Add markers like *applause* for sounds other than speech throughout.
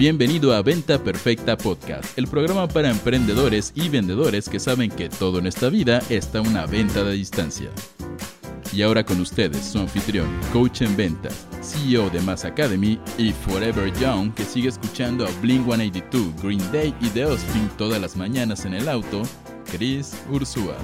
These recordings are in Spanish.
Bienvenido a Venta Perfecta Podcast, el programa para emprendedores y vendedores que saben que todo en esta vida está una venta de distancia. Y ahora con ustedes, su anfitrión, coach en ventas, CEO de Mass Academy y Forever Young, que sigue escuchando a Blink 182, Green Day y The Offspring todas las mañanas en el auto, Chris Ursúa.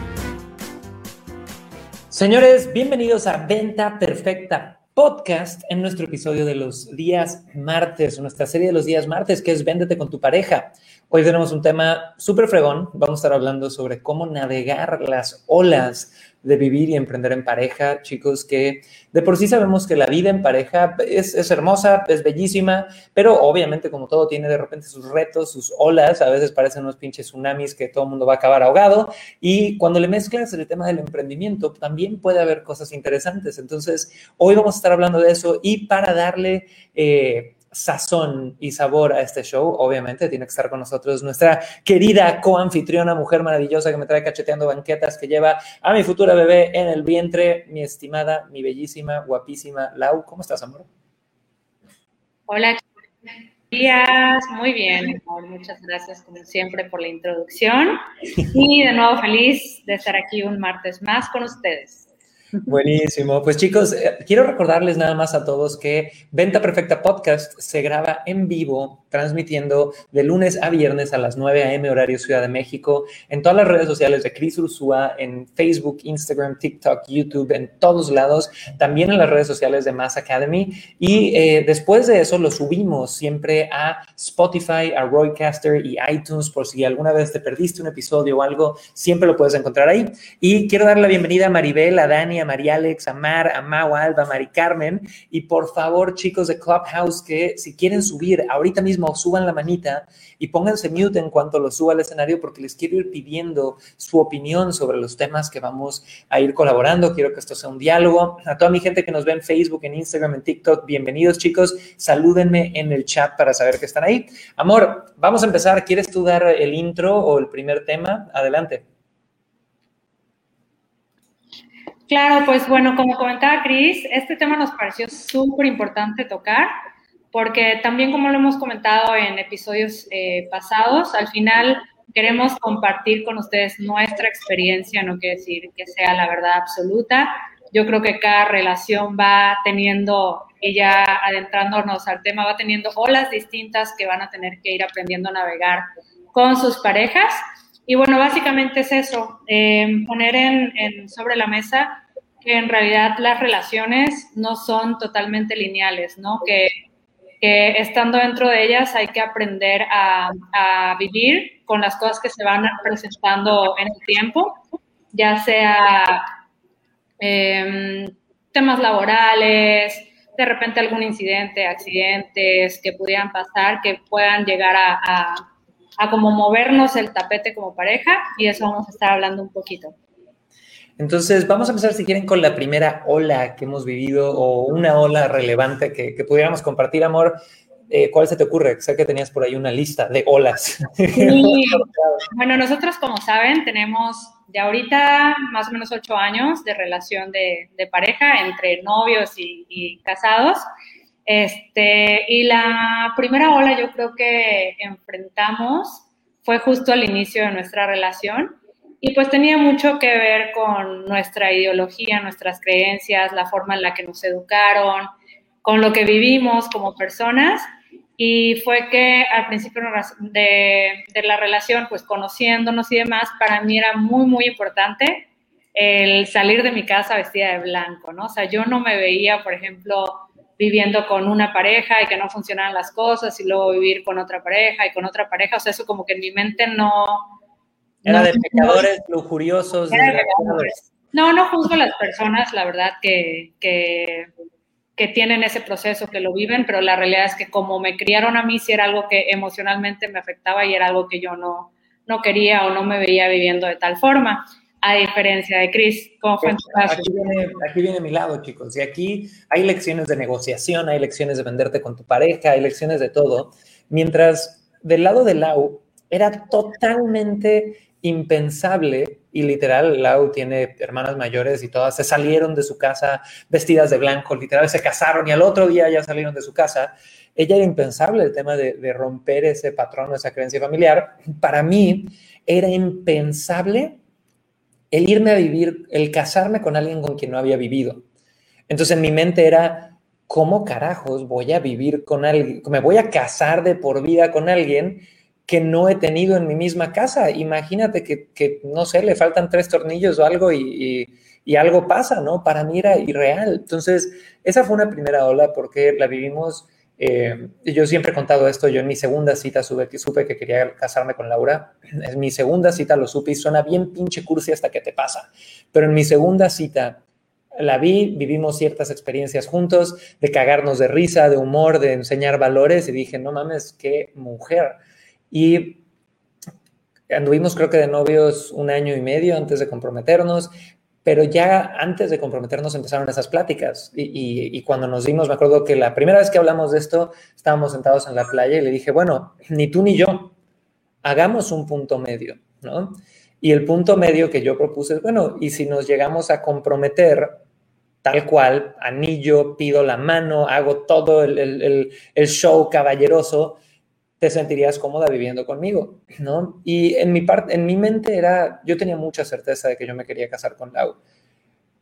Señores, bienvenidos a Venta Perfecta Podcast en nuestro episodio de los días martes, nuestra serie de los días martes, que es Véndete con tu pareja. Hoy tenemos un tema súper fregón. Vamos a estar hablando sobre cómo navegar las olas de vivir y emprender en pareja, chicos, que de por sí sabemos que la vida en pareja es, es, hermosa, es bellísima, pero obviamente como todo tiene de repente sus retos, sus olas, a veces parecen unos pinches tsunamis que todo el mundo va a acabar ahogado, y cuando le mezclas el tema del emprendimiento, también puede haber cosas interesantes. Entonces, hoy vamos a estar hablando de eso y para darle... Eh, sazón y sabor a este show, obviamente tiene que estar con nosotros nuestra querida coanfitriona, mujer maravillosa que me trae cacheteando banquetas, que lleva a mi futura bebé en el vientre, mi estimada, mi bellísima, guapísima Lau. ¿Cómo estás, amor? Hola, días, muy bien. Muchas gracias, como siempre, por la introducción. Y de nuevo, feliz de estar aquí un martes más con ustedes. Buenísimo. Pues chicos, eh, quiero recordarles nada más a todos que Venta Perfecta Podcast se graba en vivo, transmitiendo de lunes a viernes a las 9 a.m. horario Ciudad de México, en todas las redes sociales de Cris Ursúa, en Facebook, Instagram, TikTok, YouTube, en todos lados, también en las redes sociales de Mass Academy. Y eh, después de eso lo subimos siempre a Spotify, a Roycaster y iTunes, por si alguna vez te perdiste un episodio o algo, siempre lo puedes encontrar ahí. Y quiero dar la bienvenida a Maribel, a Dani, a María Alex, a Mar, a Alba, a Mari Carmen. Y por favor, chicos de Clubhouse, que si quieren subir ahorita mismo, suban la manita y pónganse mute en cuanto lo suba al escenario, porque les quiero ir pidiendo su opinión sobre los temas que vamos a ir colaborando. Quiero que esto sea un diálogo. A toda mi gente que nos ve en Facebook, en Instagram, en TikTok, bienvenidos, chicos. Salúdenme en el chat para saber que están ahí. Amor, vamos a empezar. ¿Quieres tú dar el intro o el primer tema? Adelante. Claro, pues bueno, como comentaba Cris, este tema nos pareció súper importante tocar, porque también como lo hemos comentado en episodios eh, pasados, al final queremos compartir con ustedes nuestra experiencia, no quiere decir que sea la verdad absoluta. Yo creo que cada relación va teniendo, y ya adentrándonos al tema, va teniendo olas distintas que van a tener que ir aprendiendo a navegar con sus parejas. Y bueno, básicamente es eso, eh, poner en, sobre la mesa que en realidad las relaciones no son totalmente lineales, ¿no? Que, estando dentro de ellas hay que aprender a, vivir con las cosas que se van presentando en el tiempo, ya sea eh, temas laborales, de repente algún incidente, accidentes que pudieran pasar, que puedan llegar a a como movernos el tapete como pareja y eso vamos a estar hablando un poquito. Entonces, vamos a empezar, si quieren, con la primera ola que hemos vivido o una ola relevante que, que pudiéramos compartir, amor. Eh, ¿Cuál se te ocurre? Sé que tenías por ahí una lista de olas. Sí. bueno, nosotros, como saben, tenemos ya ahorita más o menos ocho años de relación de, de pareja entre novios y, y casados. Este, y la primera ola yo creo que enfrentamos fue justo al inicio de nuestra relación y pues tenía mucho que ver con nuestra ideología, nuestras creencias, la forma en la que nos educaron, con lo que vivimos como personas y fue que al principio de, la relación, pues conociéndonos y demás, para mí era muy, muy importante el salir de mi casa vestida de blanco, ¿no? O sea, yo no me veía, por ejemplo, viviendo con una pareja y que no funcionaran las cosas y luego vivir con otra pareja y con otra pareja, o sea, eso como que en mi mente no... Era no, de pecadores no, lujuriosos. Era de pecadores. No, no juzgo a las personas, la verdad, que, que, que, tienen ese proceso, que lo viven, pero la realidad es que como me criaron a mí, sí era algo que emocionalmente me afectaba y era algo que yo no, no quería o no me veía viviendo de tal forma a diferencia de Chris. ¿Cómo fue en tu caso? Aquí viene, aquí viene mi lado, chicos. Y aquí hay lecciones de negociación, hay lecciones de venderte con tu pareja, hay lecciones de todo. Mientras del lado de Lau era totalmente impensable y literal, Lau tiene hermanas mayores y todas se salieron de su casa vestidas de blanco, literal, se casaron y al otro día ya salieron de su casa. Ella era impensable el tema de, de romper ese patrón, esa creencia familiar. Para mí era impensable el irme a vivir, el casarme con alguien con quien no había vivido. Entonces en mi mente era, ¿cómo carajos voy a vivir con alguien? Me voy a casar de por vida con alguien que no he tenido en mi misma casa. Imagínate que, no sé, le faltan tres tornillos o algo y, algo pasa, ¿no? Para mí era irreal. Entonces, esa fue una primera ola porque la vivimos. Eh, yo siempre he contado esto, yo en mi segunda cita supe, supe que quería casarme con Laura. En mi segunda cita lo supe y suena bien pinche cursi hasta que te pasa. Pero en mi segunda cita la vi, vivimos ciertas experiencias juntos, de cagarnos de risa, de humor, de enseñar valores y dije, no mames, qué mujer. Y anduvimos creo que de novios un año y medio antes de comprometernos, pero ya antes de comprometernos empezaron esas pláticas y, cuando nos dimos, me acuerdo que la primera vez que hablamos de esto, estábamos sentados en la playa y le dije, bueno, ni tú ni yo, hagamos un punto medio, ¿no? Y el punto medio que yo propuse es, bueno, y si nos llegamos a comprometer tal cual, anillo, pido la mano, hago todo el show caballeroso, te sentirías cómoda viviendo conmigo, ¿no? Y en mi, parte, en mi mente era, yo tenía mucha certeza de que yo me quería casar con Lau,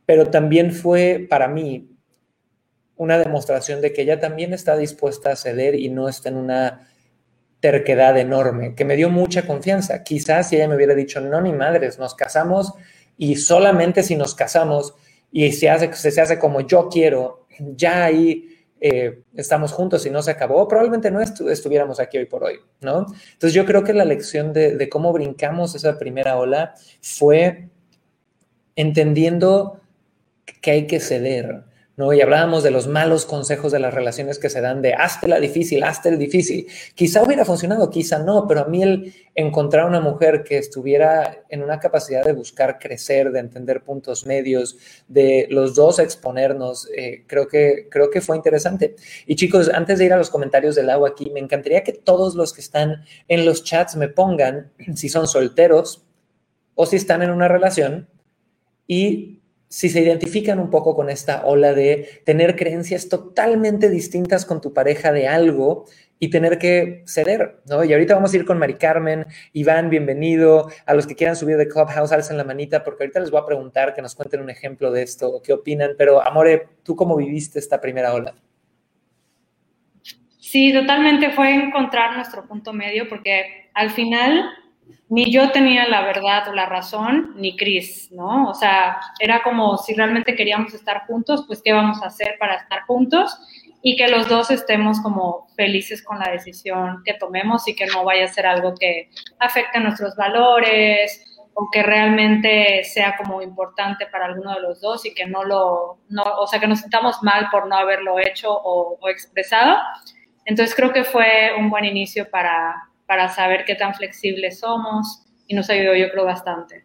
pero también fue para mí una demostración de que ella también está dispuesta a ceder y no está en una terquedad enorme, que me dio mucha confianza. Quizás si ella me hubiera dicho, no, ni madres, nos casamos y solamente si nos casamos y se hace, se hace como yo quiero, ya ahí eh, estamos juntos y no se acabó, probablemente no estuviéramos aquí hoy por hoy, ¿no? Entonces yo creo que la lección de, de cómo brincamos esa primera ola fue entendiendo que hay que ceder, ¿no? Y hablábamos de los malos consejos de las relaciones que se dan de hazte la difícil, hazte el difícil. Quizá hubiera funcionado, quizá no, pero a mí el encontrar una mujer que estuviera en una capacidad de buscar crecer, de entender puntos medios, de los dos exponernos, eh, creo, que, creo que fue interesante. Y chicos, antes de ir a los comentarios del agua aquí, me encantaría que todos los que están en los chats me pongan si son solteros o si están en una relación y si se identifican un poco con esta ola de tener creencias totalmente distintas con tu pareja de algo y tener que ceder, ¿no? Y ahorita vamos a ir con Mari Carmen, Iván, bienvenido, a los que quieran subir de Clubhouse, alzan la manita, porque ahorita les voy a preguntar que nos cuenten un ejemplo de esto, qué opinan, pero Amore, ¿tú cómo viviste esta primera ola? Sí, totalmente fue encontrar nuestro punto medio, porque al final ni yo tenía la verdad o la razón, ni Chris, ¿no? O sea, era como si realmente queríamos estar juntos, pues qué vamos a hacer para estar juntos y que los dos estemos como felices con la decisión que tomemos y que no vaya a ser algo que afecte nuestros valores o que realmente sea como importante para alguno de los dos y que no lo, no, o sea, que nos sintamos mal por no haberlo hecho o expresado. Entonces creo que fue un buen inicio para, para saber qué tan flexibles somos y nos ayudó yo creo bastante.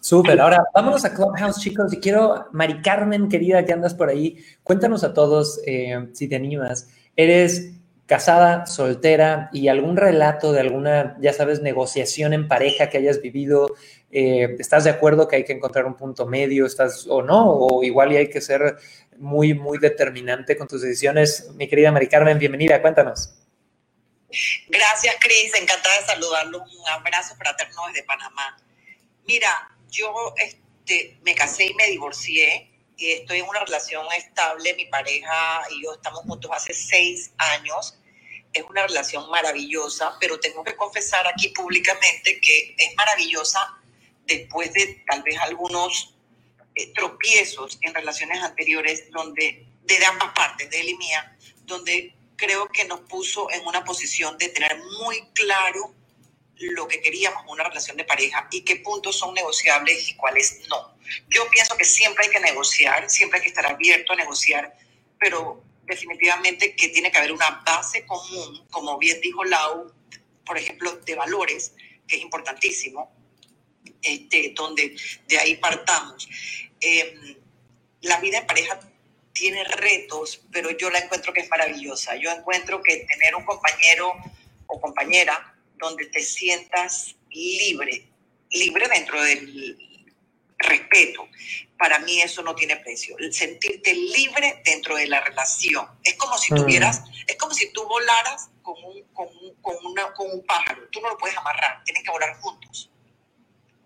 Súper, ahora vámonos a Clubhouse chicos y quiero, Mari Carmen querida que andas por ahí, cuéntanos a todos eh, si te animas, eres casada, soltera y algún relato de alguna, ya sabes, negociación en pareja que hayas vivido, eh, ¿estás de acuerdo que hay que encontrar un punto medio, estás o no, o igual y hay que ser muy, muy determinante con tus decisiones? Mi querida Mari Carmen, bienvenida, cuéntanos. Gracias, Cris. Encantada de saludarlo. Un abrazo fraterno desde Panamá. Mira, yo este, me casé y me divorcié. Y estoy en una relación estable. Mi pareja y yo estamos juntos hace seis años. Es una relación maravillosa, pero tengo que confesar aquí públicamente que es maravillosa después de tal vez algunos eh, tropiezos en relaciones anteriores donde, de ambas partes, de él y mía, donde creo que nos puso en una posición de tener muy claro lo que queríamos una relación de pareja y qué puntos son negociables y cuáles no. Yo pienso que siempre hay que negociar, siempre hay que estar abierto a negociar, pero definitivamente que tiene que haber una base común, como bien dijo Lau, por ejemplo, de valores, que es importantísimo, este, donde de ahí partamos. Em, la vida en pareja tiene retos, pero yo la encuentro que es maravillosa. Yo encuentro que tener un compañero o compañera donde te sientas libre, libre dentro del, respeto. Para mí eso no tiene precio. El sentirte libre dentro de la relación. Es como si Mm. tuvieras, es como si tú volaras con un, con, un, con, una, con un pájaro. Tú no lo puedes amarrar, tienen que volar juntos.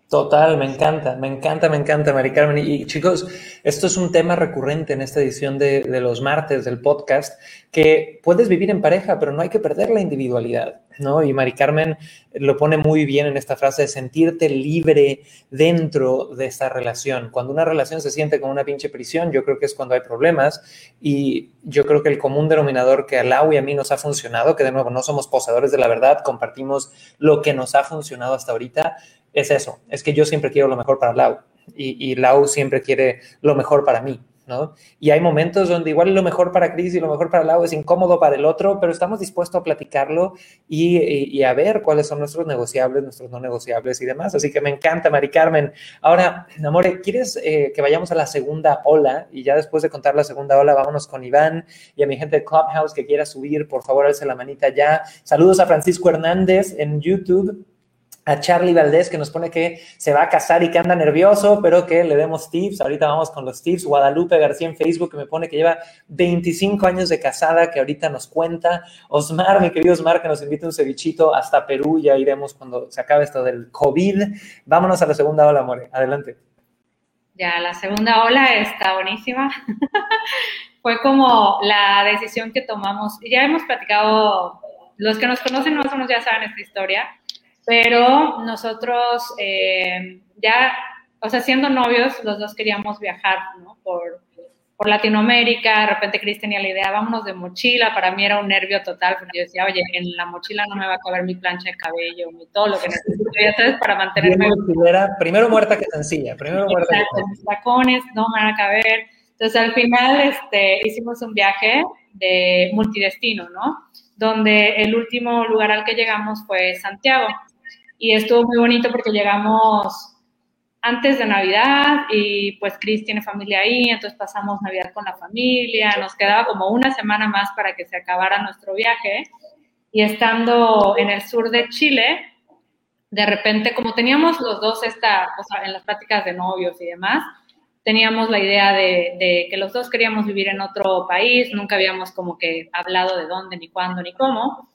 Total, me encanta, me encanta, me encanta, Mari Carmen. Y, chicos, esto es un tema recurrente en esta edición de, de, los martes del podcast, que puedes vivir en pareja, pero no hay que perder la individualidad, ¿no? Y Mari Carmen lo pone muy bien en esta frase de sentirte libre dentro de esta relación. Cuando una relación se siente como una pinche prisión, yo creo que es cuando hay problemas. Y yo creo que el común denominador que a Lau y a mí nos ha funcionado, que de nuevo no somos poseedores de la verdad, compartimos lo que nos ha funcionado hasta ahorita, es eso, es que yo siempre quiero lo mejor para Lau y, y, Lau siempre quiere lo mejor para mí, ¿no? Y hay momentos donde igual lo mejor para Chris y lo mejor para Lau es incómodo para el otro, pero estamos dispuestos a platicarlo y, a ver cuáles son nuestros negociables, nuestros no negociables y demás. Así que me encanta, Mari Carmen. Ahora, Amore, ¿quieres eh, que vayamos a la segunda ola? Y ya después de contar la segunda ola, vámonos con Iván y a mi gente de Clubhouse que quiera subir, por favor, alce la manita ya. Saludos a Francisco Hernández en YouTube a Charlie Valdés que nos pone que se va a casar y que anda nervioso, pero que le demos tips. Ahorita vamos con los tips. Guadalupe García en Facebook que me pone que lleva 25 años de casada, que ahorita nos cuenta. Osmar, mi querido Osmar, que nos invita un cevichito hasta Perú. Ya iremos cuando se acabe esto del COVID. Vámonos a la segunda ola, More. Adelante. Ya, la segunda ola está buenísima. *laughs* Fue como la decisión que tomamos. Ya hemos platicado, los que nos conocen más o menos ya saben esta historia pero nosotros eh, ya, o sea, siendo novios, los dos queríamos viajar, ¿no? Por, por Latinoamérica, de repente Chris tenía la idea, vámonos de mochila, para mí era un nervio total, porque yo decía, oye, en la mochila no me va a caber mi plancha de cabello, ni todo lo que necesito, ya sabes, para mantenerme... Primero muerta que sencilla, primero muerta que mis tacones no me van a caber. Entonces, al final, este, hicimos un viaje de multidestino, ¿no? Donde el último lugar al que llegamos fue Santiago y estuvo muy bonito porque llegamos antes de Navidad y pues Chris tiene familia ahí, entonces pasamos Navidad con la familia, nos quedaba como una semana más para que se acabara nuestro viaje. Y estando en el sur de Chile, de repente como teníamos los dos esta, o sea, en las pláticas de novios y demás, teníamos la idea de, de que los dos queríamos vivir en otro país, nunca habíamos como que hablado de dónde, ni cuándo, ni cómo,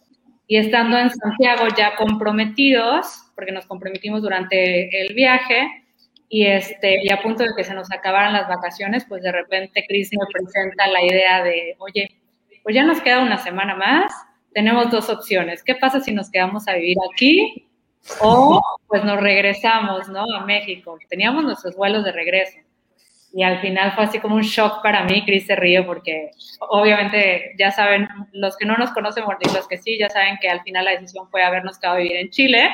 y estando en Santiago ya comprometidos, porque nos comprometimos durante el viaje, y, este, y a punto de que se nos acabaran las vacaciones, pues de repente Cris me presenta la idea de, oye, pues ya nos queda una semana más, tenemos dos opciones, ¿qué pasa si nos quedamos a vivir aquí o pues nos regresamos, ¿no? A México. Teníamos nuestros vuelos de regreso. Y al final fue así como un shock para mí, Cris se ríe porque obviamente ya saben, los que no nos conocen, y los que sí, ya saben que al final la decisión fue habernos quedado a vivir en Chile,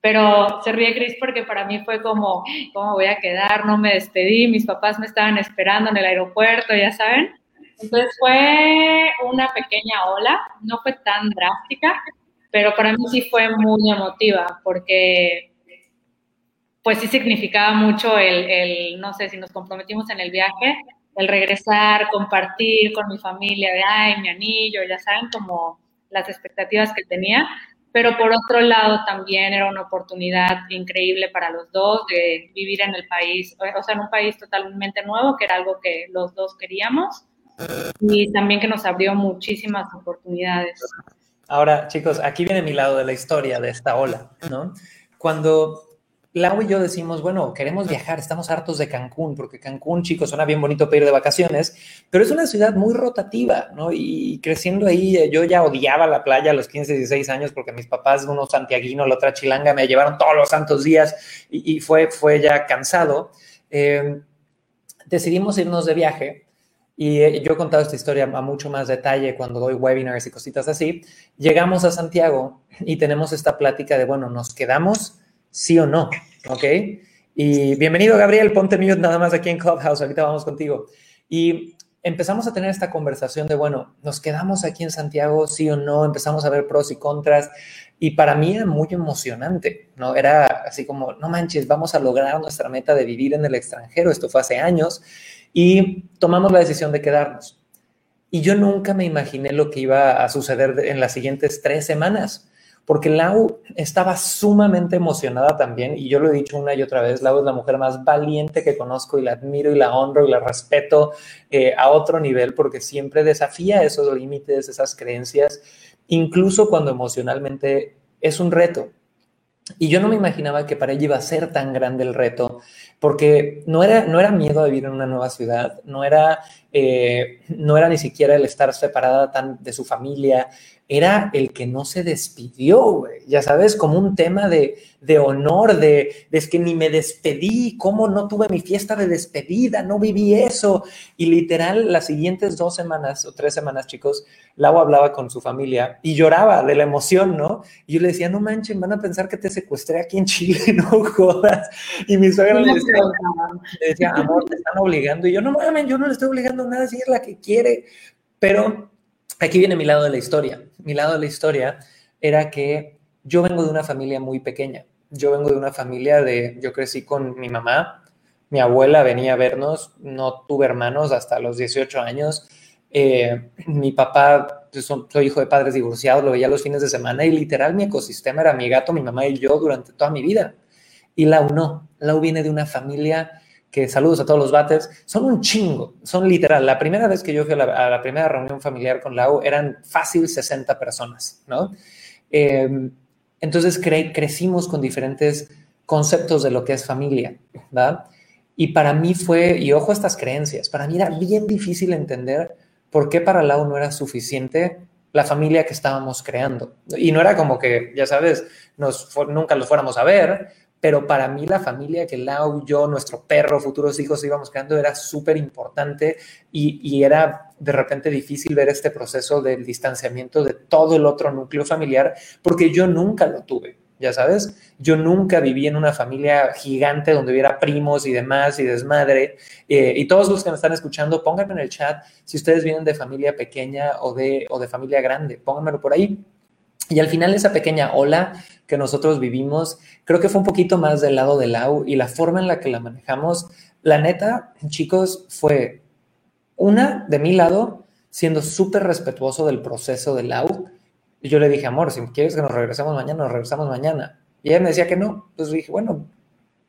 pero se ríe Cris porque para mí fue como, ¿cómo voy a quedar? No me despedí, mis papás me estaban esperando en el aeropuerto, ya saben. Entonces fue una pequeña ola, no fue tan drástica, pero para mí sí fue muy emotiva porque pues sí significaba mucho el, el, no sé, si nos comprometimos en el viaje, el regresar, compartir con mi familia, de, ay, mi anillo, ya saben, como las expectativas que tenía, pero por otro lado también era una oportunidad increíble para los dos de vivir en el país, o sea, en un país totalmente nuevo, que era algo que los dos queríamos, y también que nos abrió muchísimas oportunidades. Ahora, chicos, aquí viene mi lado de la historia de esta ola, ¿no? Cuando Lau y yo decimos, bueno, queremos viajar, estamos hartos de Cancún, porque Cancún, chicos, suena bien bonito para ir de vacaciones, pero es una ciudad muy rotativa, ¿no? Y creciendo ahí, yo ya odiaba la playa a los 15, 16 años, porque mis papás, uno santiaguino, la otra chilanga, me llevaron todos los santos días y, y fue, fue ya cansado. Eh, decidimos irnos de viaje y eh, yo he contado esta historia a mucho más detalle cuando doy webinars y cositas así. Llegamos a Santiago y tenemos esta plática de, bueno, ¿nos quedamos sí o no? ¿Ok? Y bienvenido, Gabriel, ponte mute nada más aquí en Clubhouse, ahorita vamos contigo. Y empezamos a tener esta conversación de, bueno, ¿nos quedamos aquí en Santiago sí o no? Empezamos a ver pros y contras. Y para mí era muy emocionante, ¿no? Era así como, no manches, vamos a lograr nuestra meta de vivir en el extranjero. Esto fue hace años y tomamos la decisión de quedarnos. Y yo nunca me imaginé lo que iba a suceder en las siguientes tres semanas, porque Lau estaba sumamente emocionada también, y yo lo he dicho una y otra vez, Lau es la mujer más valiente que conozco y la admiro y la honro y la respeto eh, a otro nivel, porque siempre desafía esos límites, esas creencias, incluso cuando emocionalmente es un reto. Y yo no me imaginaba que para ella iba a ser tan grande el reto, porque no era, no era miedo a vivir en una nueva ciudad, no era, eh, no era ni siquiera el estar separada tan de su familia, era el que no se despidió, Ya sabes, como un tema de, honor, de, de, es que ni me despedí, cómo no tuve mi fiesta de despedida, no viví eso. Y literal, las siguientes dos semanas o tres semanas, chicos, Lau hablaba con su familia y lloraba de la emoción, ¿no? Y yo le decía, no manchen, van a pensar que te secuestré aquí en Chile, *laughs* no jodas. Y mi suegra le decía, *laughs* amor, te están obligando. Y yo, no mames, yo no le estoy obligando a nada, si es la que quiere. Pero aquí viene mi lado de la historia. Mi lado de la historia era que yo vengo de una familia muy pequeña. Yo vengo de una familia de, yo crecí con mi mamá, mi abuela venía a vernos, no tuve hermanos hasta los 18 años. Eh, mi papá, pues, soy hijo de padres divorciados, lo veía los fines de semana y literal mi ecosistema era mi gato, mi mamá y yo durante toda mi vida. Y Lau no, Lau viene de una familia que saludos a todos los bates, son un chingo, son literal. La primera vez que yo fui a la, primera reunión familiar con Lau eran fácil 60 personas, ¿no? Em, entonces crecimos con diferentes conceptos de lo que es familia, ¿verdad? Y para mí fue, y ojo a estas creencias, para mí era bien difícil entender por qué para Lau no era suficiente la familia que estábamos creando. Y no era como que, ya sabes, nos, nunca los fuéramos a ver, pero para mí la familia que Lau, yo, nuestro perro, futuros hijos íbamos creando era súper importante y, y, era de repente difícil ver este proceso del distanciamiento de todo el otro núcleo familiar porque yo nunca lo tuve, ya sabes, yo nunca viví en una familia gigante donde hubiera primos y demás y desmadre. Eh, y todos los que me están escuchando, pónganme en el chat si ustedes vienen de familia pequeña o de, o de familia grande, pónganmelo por ahí. Y al final esa pequeña ola que nosotros vivimos, creo que fue un poquito más del lado del Lau y la forma en la que la manejamos, la neta, chicos, fue una de mi lado, siendo súper respetuoso del proceso del Lau. Y yo le dije, amor, si quieres que nos regresemos mañana, nos regresamos mañana. Y me decía que no. Entonces dije, bueno,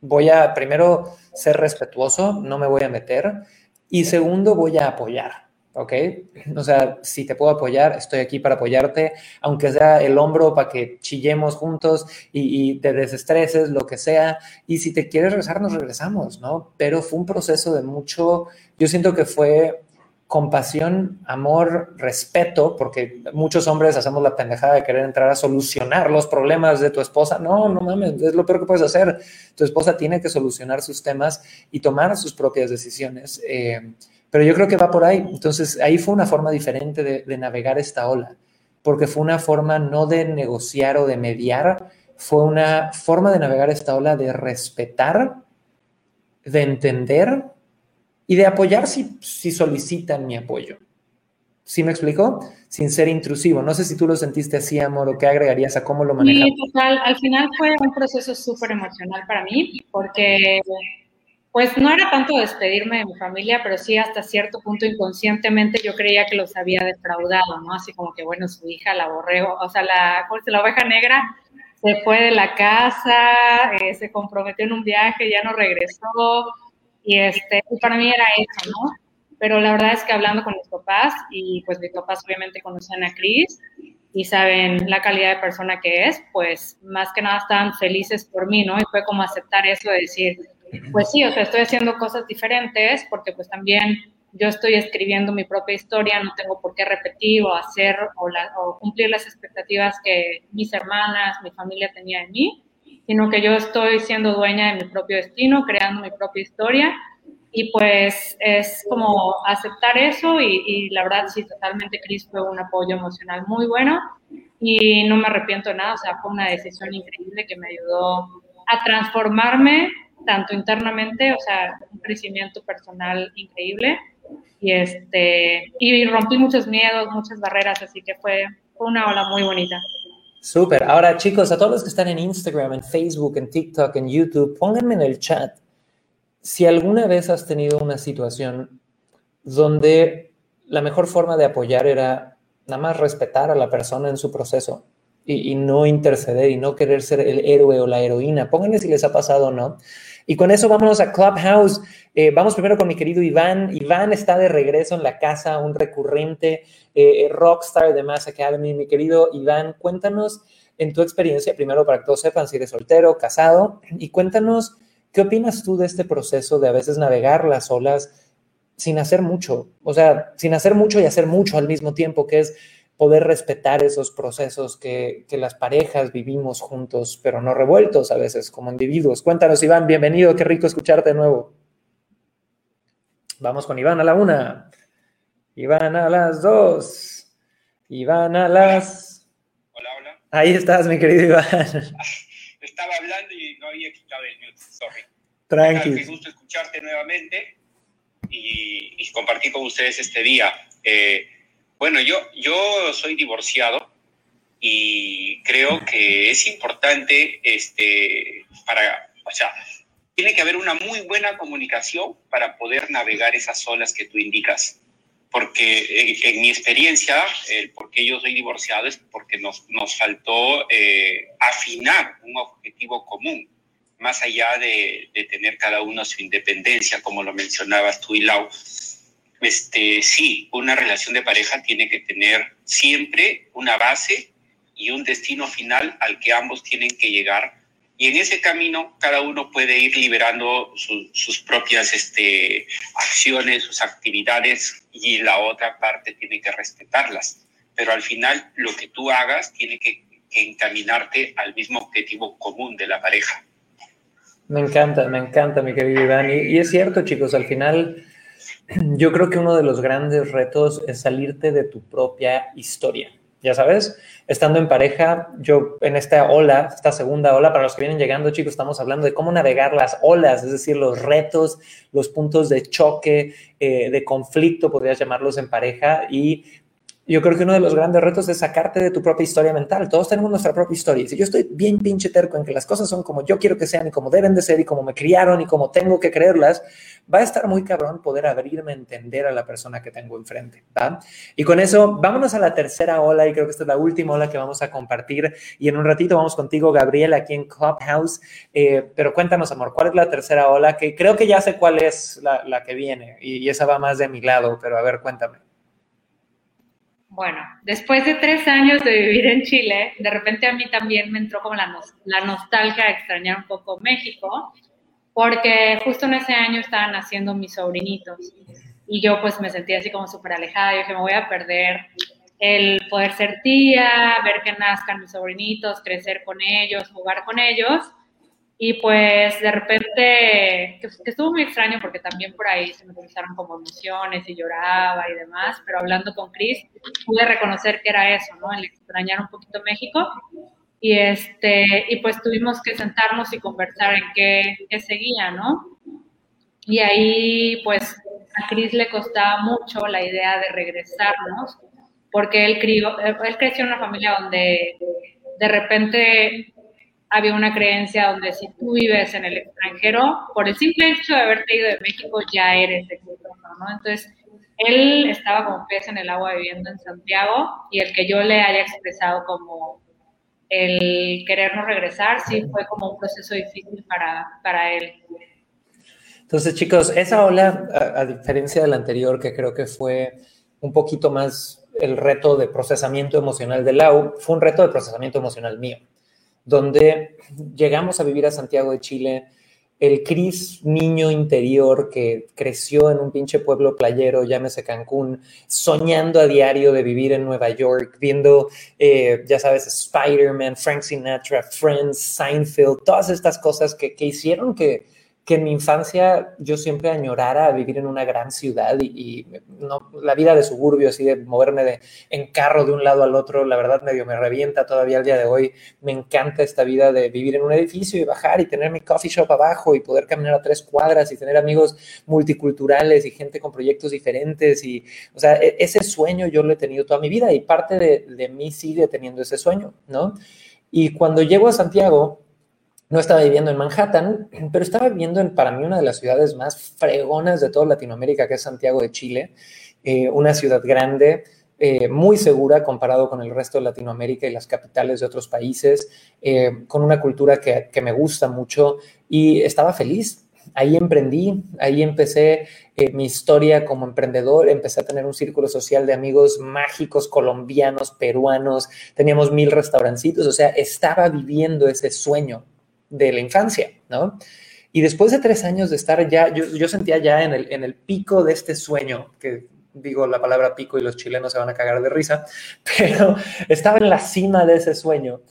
voy a primero ser respetuoso, no me voy a meter. Y segundo, voy a apoyar. ¿Ok? O sea, si te puedo apoyar, estoy aquí para apoyarte, aunque sea el hombro para que chillemos juntos y, te desestreses, lo que sea. Y si te quieres regresar, nos regresamos, ¿no? Pero fue un proceso de mucho, yo siento que fue compasión, amor, respeto, porque muchos hombres hacemos la pendejada de querer entrar a solucionar los problemas de tu esposa. No, no mames, es lo peor que puedes hacer. Tu esposa tiene que solucionar sus temas y tomar sus propias decisiones. Eh, pero yo creo que va por ahí. Entonces, ahí fue una forma diferente de, navegar esta ola, porque fue una forma no de negociar o de mediar, fue una forma de navegar esta ola de respetar, de entender y de apoyar si, si solicitan mi apoyo. ¿Sí me explico? Sin ser intrusivo. No sé si tú lo sentiste así, amor, o qué agregarías a cómo lo manejaste. Sí, total. Al final fue un proceso súper emocional para mí, porque pues no era tanto despedirme de mi familia, pero sí hasta cierto punto inconscientemente yo creía que los había defraudado, ¿no? Así como que, bueno, su hija, la borrego, o sea, la, la oveja negra se fue de la casa, eh, se comprometió en un viaje, ya no regresó, y, este, y para mí era eso, ¿no? Pero la verdad es que hablando con mis papás, y pues mis papás obviamente conocen a Cris, y saben la calidad de persona que es, pues más que nada estaban felices por mí, ¿no? Y fue como aceptar eso de decir, pues sí, o sea, estoy haciendo cosas diferentes porque pues también yo estoy escribiendo mi propia historia, no tengo por qué repetir o hacer o, cumplir las expectativas que mis hermanas, mi familia tenía de mí, sino que yo estoy siendo dueña de mi propio destino, creando mi propia historia. Y pues es como aceptar eso y, la verdad sí, totalmente Cris fue un apoyo emocional muy bueno. Y no me arrepiento de nada, o sea, fue una decisión increíble que me ayudó a transformarme tanto internamente, o sea, un crecimiento personal increíble y este y rompí muchos miedos, muchas barreras, así que fue, una ola muy bonita. Súper. Ahora, chicos, a todos los que están en Instagram, en Facebook, en TikTok, en YouTube, pónganme en el chat si alguna vez has tenido una situación donde la mejor forma de apoyar era nada más respetar a la persona en su proceso y, no interceder y no querer ser el héroe o la heroína. Pónganle si les ha pasado o no. Y con eso vámonos a Clubhouse. Eh, vamos primero con mi querido Iván. Iván está de regreso en la casa, un recurrente eh, rockstar de Mass Academy. Mi querido Iván, cuéntanos en tu experiencia, primero para que todos sepan si eres soltero, casado, y cuéntanos qué opinas tú de este proceso de a veces navegar las olas sin hacer mucho, o sea, sin hacer mucho y hacer mucho al mismo tiempo, que es poder respetar esos procesos que, que, las parejas vivimos juntos, pero no revueltos a veces como individuos. Cuéntanos, Iván, bienvenido, qué rico escucharte de nuevo. Vamos con Iván a la una, Iván a las dos, Iván a las... Hola, hola. Ahí estás, mi querido Iván. *laughs* Estaba hablando y no había quitado el mute, sorry. Tranquilo. Qué gusto escucharte nuevamente y, compartir con ustedes este día. Eh, bueno, yo, yo soy divorciado y creo que es importante este, para, o sea, tiene que haber una muy buena comunicación para poder navegar esas olas que tú indicas. Porque en, mi experiencia, el por qué yo soy divorciado es porque nos, nos faltó eh, afinar un objetivo común más allá de, tener cada uno su independencia, como lo mencionabas tú y Lau, este, sí, una relación de pareja tiene que tener siempre una base y un destino final al que ambos tienen que llegar. Y en ese camino cada uno puede ir liberando sus propias este, acciones, sus actividades y la otra parte tiene que respetarlas. Pero al final lo que tú hagas tiene que encaminarte al mismo objetivo común de la pareja. Me encanta, me encanta, mi querido Iván. Y, es cierto, chicos, al final yo creo que uno de los grandes retos es salirte de tu propia historia. Ya sabes, estando en pareja, yo en esta ola, esta segunda ola, para los que vienen llegando, chicos, estamos hablando de cómo navegar las olas, es decir, los retos, los puntos de choque, eh, de conflicto, podrías llamarlos en pareja, y yo creo que uno de los grandes retos es sacarte de tu propia historia mental. Todos tenemos nuestra propia historia. Si yo estoy bien pinche terco en que las cosas son como yo quiero que sean y como deben de ser y como me criaron y como tengo que creerlas, va a estar muy cabrón poder abrirme a entender a la persona que tengo enfrente. ¿va? Y con eso, vámonos a la tercera ola y creo que esta es la última ola que vamos a compartir. Y en un ratito vamos contigo, Gabriel, aquí en Clubhouse. Eh, pero cuéntanos, amor, ¿cuál es la tercera ola? Que creo que ya sé cuál es la, la que viene y, y esa va más de mi lado, pero a ver, cuéntame. Bueno, después de tres años de vivir en Chile, de repente a mí también me entró como la, nostalgia de extrañar un poco México, porque justo en ese año estaban naciendo mis sobrinitos y yo pues me sentía así como súper alejada, yo dije, me voy a perder el poder ser tía, ver que nazcan mis sobrinitos, crecer con ellos, jugar con ellos. Y pues de repente, que, estuvo muy extraño porque también por ahí se me cruzaron como emociones y lloraba y demás, pero hablando con Chris pude reconocer que era eso, ¿no? El extrañar un poquito México. Y, este, y pues tuvimos que sentarnos y conversar en qué, qué seguía, ¿no? Y ahí pues a Chris le costaba mucho la idea de regresarnos, porque él, crió, él creció en una familia donde de repente había una creencia donde si tú vives en el extranjero, por el simple hecho de haberte ido de México, ya eres exitoso, ¿no? Entonces, él estaba como pez en el agua viviendo en Santiago y el que yo le haya expresado como el querernos regresar, sí fue como un proceso difícil para, para él. Entonces, chicos, esa ola, a, a diferencia de la anterior, que creo que fue un poquito más el reto de procesamiento emocional de Lau, fue un reto de procesamiento emocional mío donde llegamos a vivir a Santiago de Chile, el Cris niño interior que creció en un pinche pueblo playero, llámese Cancún, soñando a diario de vivir en Nueva York, viendo, eh, ya sabes, Spider-Man, Frank Sinatra, Friends, Seinfeld, todas estas cosas que, que hicieron que, que en mi infancia yo siempre añorara vivir en una gran ciudad y, no, la vida de suburbio, así de moverme de, en carro de un lado al otro, la verdad medio me revienta todavía al día de hoy. Me encanta esta vida de vivir en un edificio y bajar y tener mi coffee shop abajo y poder caminar a tres cuadras y tener amigos multiculturales y gente con proyectos diferentes. Y, o sea, e, ese sueño yo lo he tenido toda mi vida y parte de, de mí sigue teniendo ese sueño, ¿no? Y cuando llego a Santiago, no estaba viviendo en Manhattan, pero estaba viviendo en, para mí, una de las ciudades más fregonas de toda Latinoamérica, que es Santiago de Chile, eh, una ciudad grande, eh, muy segura comparado con el resto de Latinoamérica y las capitales de otros países, eh, con una cultura que, que, me gusta mucho y estaba feliz. Ahí emprendí, ahí empecé mi historia como emprendedor, empecé a tener un círculo social de amigos mágicos, colombianos, peruanos, teníamos mil restaurancitos, o sea, estaba viviendo ese sueño de la infancia, ¿no? Y después de tres años de estar ya, yo, sentía ya en el, en el pico de este sueño, que digo la palabra pico y los chilenos se van a cagar de risa, *laughs* pero estaba en la cima de ese sueño.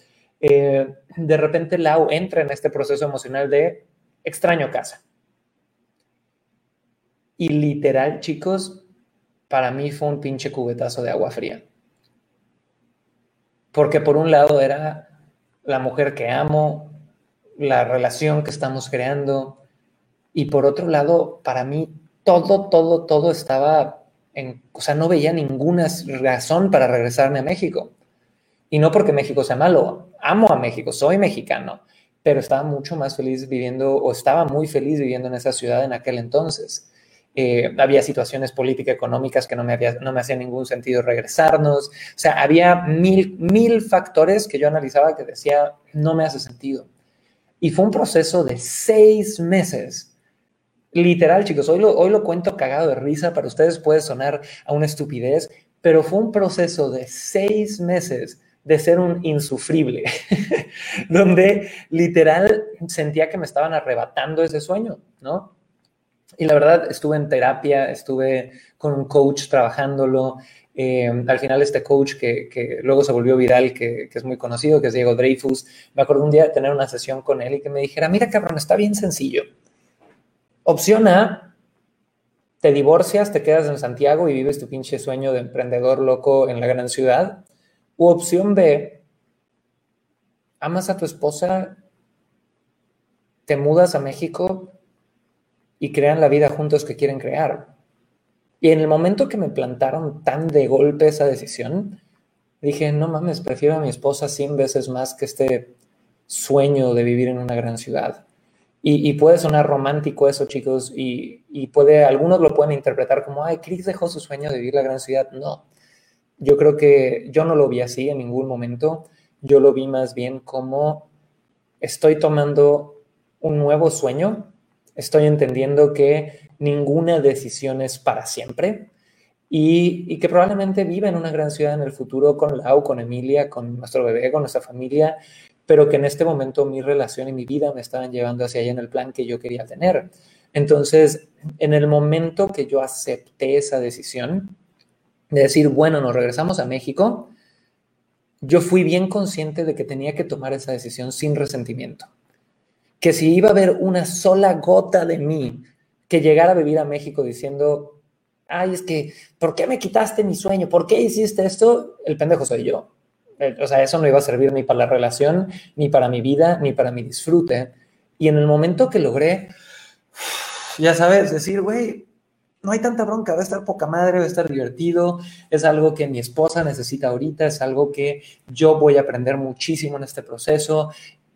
Eh, de repente Lau entra en este proceso emocional de extraño casa. Y literal, chicos, para mí fue un pinche cubetazo de agua fría. Porque por un lado era la mujer que amo, la relación que estamos creando, y por otro lado, para mí todo, todo, todo estaba o sea, no veía ninguna razón para regresarme a México. Y no porque México sea malo, amo a México, soy mexicano, pero estaba mucho más feliz viviendo, o estaba muy feliz viviendo en esa ciudad en aquel entonces. Eh, había situaciones políticas, económicas que no me, había, no me hacía ningún sentido regresarnos. O sea, había mil, mil factores que yo analizaba que decía, no me hace sentido. Y fue un proceso de seis meses Literal, chicos, hoy lo, hoy lo cuento cagado de risa, para ustedes puede sonar a una estupidez, pero fue un proceso de seis meses de ser un insufrible, *laughs* donde literal sentía que me estaban arrebatando ese sueño, ¿no? Y la verdad, estuve en terapia, estuve con un coach trabajándolo. Eh, al final, este coach que, luego se volvió viral, que, que, es muy conocido, que es Diego Dreyfus, me acuerdo un día de tener una sesión con él y que me dijera, mira cabrón, está bien sencillo. Opción A, te divorcias, te quedas en Santiago y vives tu pinche sueño de emprendedor loco en la gran ciudad. U opción B, amas a tu esposa, te mudas a México y crean la vida juntos que quieren crear. Y en el momento que me plantaron tan de golpe esa decisión, dije, no mames, prefiero a mi esposa 100 veces más que este sueño de vivir en una gran ciudad. Y, puede sonar romántico eso, chicos, y, puede, algunos lo pueden interpretar como, ay, Chris dejó su sueño de vivir la gran ciudad. No, yo creo que yo no lo vi así en ningún momento. Yo lo vi más bien como estoy tomando un nuevo sueño, estoy entendiendo que ninguna decisión es para siempre y, que probablemente viva en una gran ciudad en el futuro con Lau, con Emilia, con nuestro bebé, con nuestra familia pero que en este momento mi relación y mi vida me estaban llevando hacia allá en el plan que yo quería tener. Entonces, en el momento que yo acepté esa decisión de decir, bueno, nos regresamos a México, yo fui bien consciente de que tenía que tomar esa decisión sin resentimiento. Que si iba a haber una sola gota de mí que llegara a vivir a México diciendo, ay, es que, ¿por qué me quitaste mi sueño? ¿Por qué hiciste esto? El pendejo soy yo. Eh, o sea, eso no iba a servir ni para la relación, ni para mi vida, ni para mi disfrute. Y en el momento que logré, ya sabes, decir, güey, no hay tanta bronca, va a estar poca madre, va a estar divertido, es algo que mi esposa necesita ahorita, es algo que yo voy a aprender muchísimo en este proceso.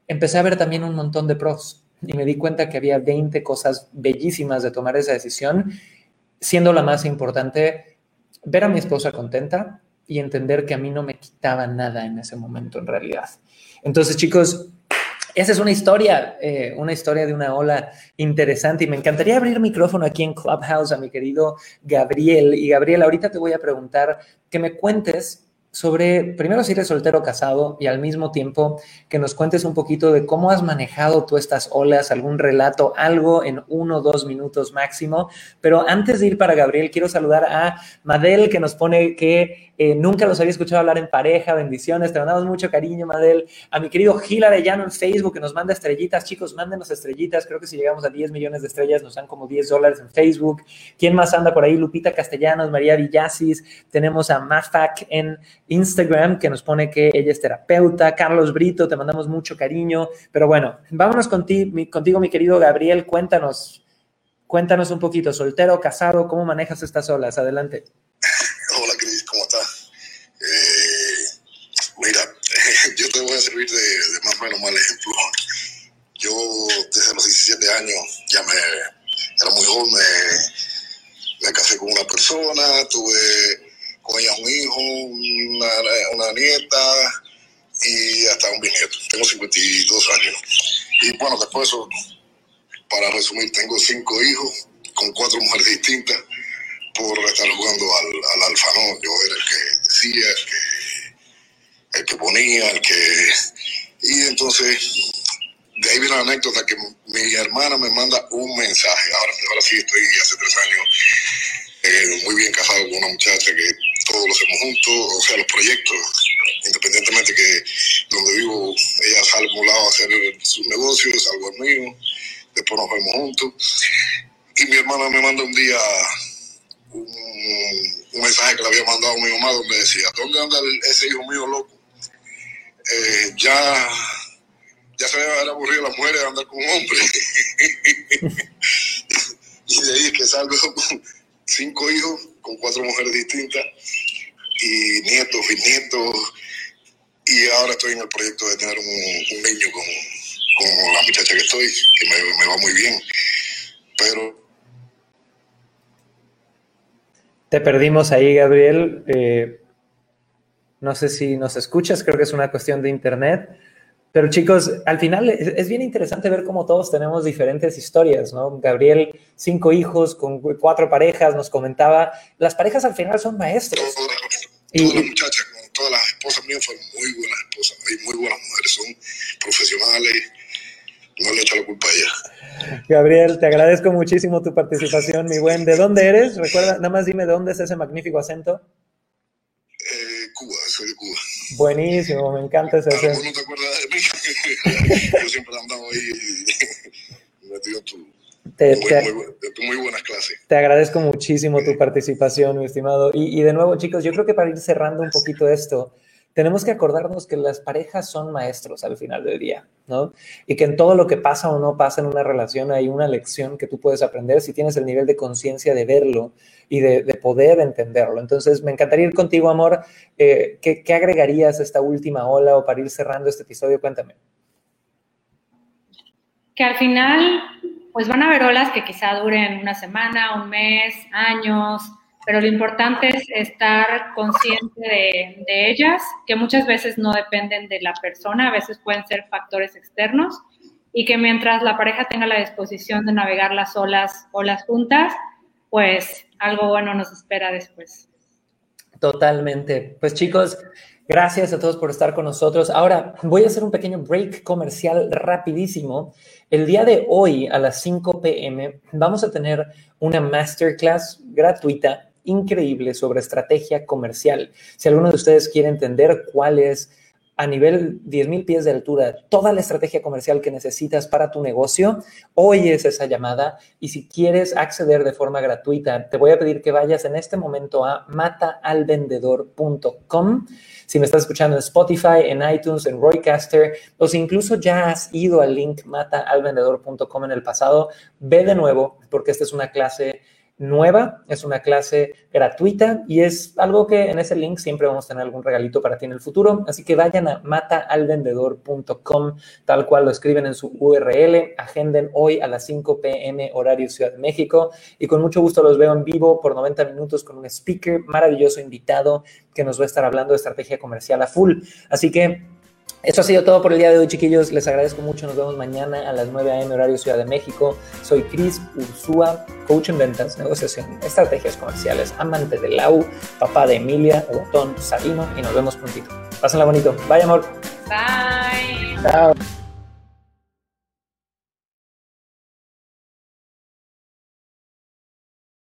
Empecé a ver también un montón de pros y me di cuenta que había 20 cosas bellísimas de tomar esa decisión, siendo la más importante, ver a mi esposa contenta, y entender que a mí no me quitaba nada en ese momento en realidad. Entonces, chicos, esa es una historia, eh, una historia de una ola interesante y me encantaría abrir micrófono aquí en Clubhouse a mi querido Gabriel. Y Gabriel, ahorita te voy a preguntar que me cuentes sobre, primero si eres soltero o casado y al mismo tiempo que nos cuentes un poquito de cómo has manejado tú estas olas, algún relato, algo en uno o dos minutos máximo. Pero antes de ir para Gabriel, quiero saludar a Madel que nos pone que eh, nunca los había escuchado hablar en pareja, bendiciones, te mandamos mucho cariño, Madel. A mi querido Gil Arellano en Facebook que nos manda estrellitas, chicos, mándenos estrellitas, creo que si llegamos a 10 millones de estrellas nos dan como 10 dólares en Facebook. ¿Quién más anda por ahí? Lupita Castellanos, María Villasis, tenemos a Mafac en Instagram que nos pone que ella es terapeuta. Carlos Brito, te mandamos mucho cariño. Pero bueno, vámonos contigo, mi, contigo, mi querido Gabriel. Cuéntanos, cuéntanos un poquito, soltero, casado, ¿cómo manejas estas olas? Adelante. *laughs* Hola, Cris, ¿cómo estás? Eh, mira, *laughs* yo te voy a servir de, de, más o menos mal ejemplo. Yo desde los 17 años ya me era muy joven, me, me casé con una persona, tuve con ella un hijo, una, nieta y hasta un bisnieto. Tengo 52 años. Y bueno, después para resumir, tengo cinco hijos con cuatro mujeres distintas por estar jugando al, al. Yo era el que decía, el que, el que ponía, el que... Y entonces, de ahí viene la anécdota que mi hermana me manda un mensaje. Ahora, ahora sí estoy hace tres años eh, muy bien casado con una muchacha que todos lo hacemos juntos, o sea, los proyectos, independientemente que donde vivo, ella sale a un lado a hacer sus negocios, salgo al mío, después nos vemos juntos. Y mi hermana me manda un día un, mensaje que le había mandado a mi mamá donde decía, ¿dónde anda ese hijo mío loco? Eh, ya, ya se debe haber aburrido las mujeres de andar con un hombre. *laughs* y de ahí es que salgo con cinco hijos, con cuatro mujeres distintas, y nietos, bisnietos, y ahora estoy en el proyecto de tener un, niño con, con, la muchacha que estoy, que me, va muy bien. Pero Te perdimos ahí, Gabriel. Eh, no sé si nos escuchas, creo que es una cuestión de internet. Pero chicos, al final es, bien interesante ver cómo todos tenemos diferentes historias, ¿no? Gabriel, cinco hijos con cuatro parejas, nos comentaba, las parejas al final son maestros. y, las muchachas, todas las esposas mías fueron muy buenas esposas, muy buenas mujeres, son profesionales, no le echo la culpa a ella. Gabriel, te agradezco muchísimo tu participación, mi buen. ¿De dónde eres? Recuerda, nada más dime de dónde es ese magnífico acento. Eh, Cuba, soy de Cuba. Buenísimo, me encanta ese acento. no te acuerdas. *laughs* Yo siempre he andado ahí *laughs* metido tu, te, muy, muy, muy, buenas clases. Te agradezco muchísimo tu participación, mi estimado. Y, y, de nuevo, chicos, yo creo que para ir cerrando un poquito esto, tenemos que acordarnos que las parejas son maestros al final del día, Y que en todo lo que pasa o no pasa en una relación hay una lección que tú puedes aprender si tienes el nivel de conciencia de verlo y de, poder entenderlo. Entonces, me encantaría ir contigo, amor. Eh, ¿qué, ¿Qué agregarías a esta última ola o para ir cerrando este episodio? Cuéntame. Que al final, pues van a haber olas que quizá duren una semana, un mes, años, pero lo importante es estar consciente de, ellas, que muchas veces no dependen de la persona, a veces pueden ser factores externos, y que mientras la pareja tenga la disposición de navegar las olas o las juntas, pues algo bueno nos espera después. Totalmente. Pues chicos, gracias a todos por estar con nosotros. Ahora voy a hacer un pequeño break comercial rapidísimo. El día de hoy a las 5 pm vamos a tener una masterclass gratuita increíble sobre estrategia comercial. Si alguno de ustedes quiere entender cuál es a nivel 10.000 pies de altura toda la estrategia comercial que necesitas para tu negocio, hoy es esa llamada y si quieres acceder de forma gratuita, te voy a pedir que vayas en este momento a mataalvendedor.com. Si me estás escuchando en Spotify, en iTunes, en Roycaster, o si incluso ya has ido al link mataalvendedor.com en el pasado, ve de nuevo porque esta es una clase nueva, es una clase gratuita y es algo que en ese link siempre vamos a tener algún regalito para ti en el futuro. Así que vayan a mataalvendedor.com, tal cual lo escriben en su URL, agenden hoy a las 5 pm horario Ciudad México y con mucho gusto los veo en vivo por 90 minutos con un speaker maravilloso invitado que nos va a estar hablando de estrategia comercial a full. Así que esto ha sido todo por el día de hoy, chiquillos. Les agradezco mucho. Nos vemos mañana a las 9 a.m. horario Ciudad de México. Soy Chris Ursúa, coach en ventas, negociación, estrategias comerciales, amante de Lau, papá de Emilia, botón Sabino y nos vemos prontito. Pásenla bonito. Bye, amor. Bye. Chao.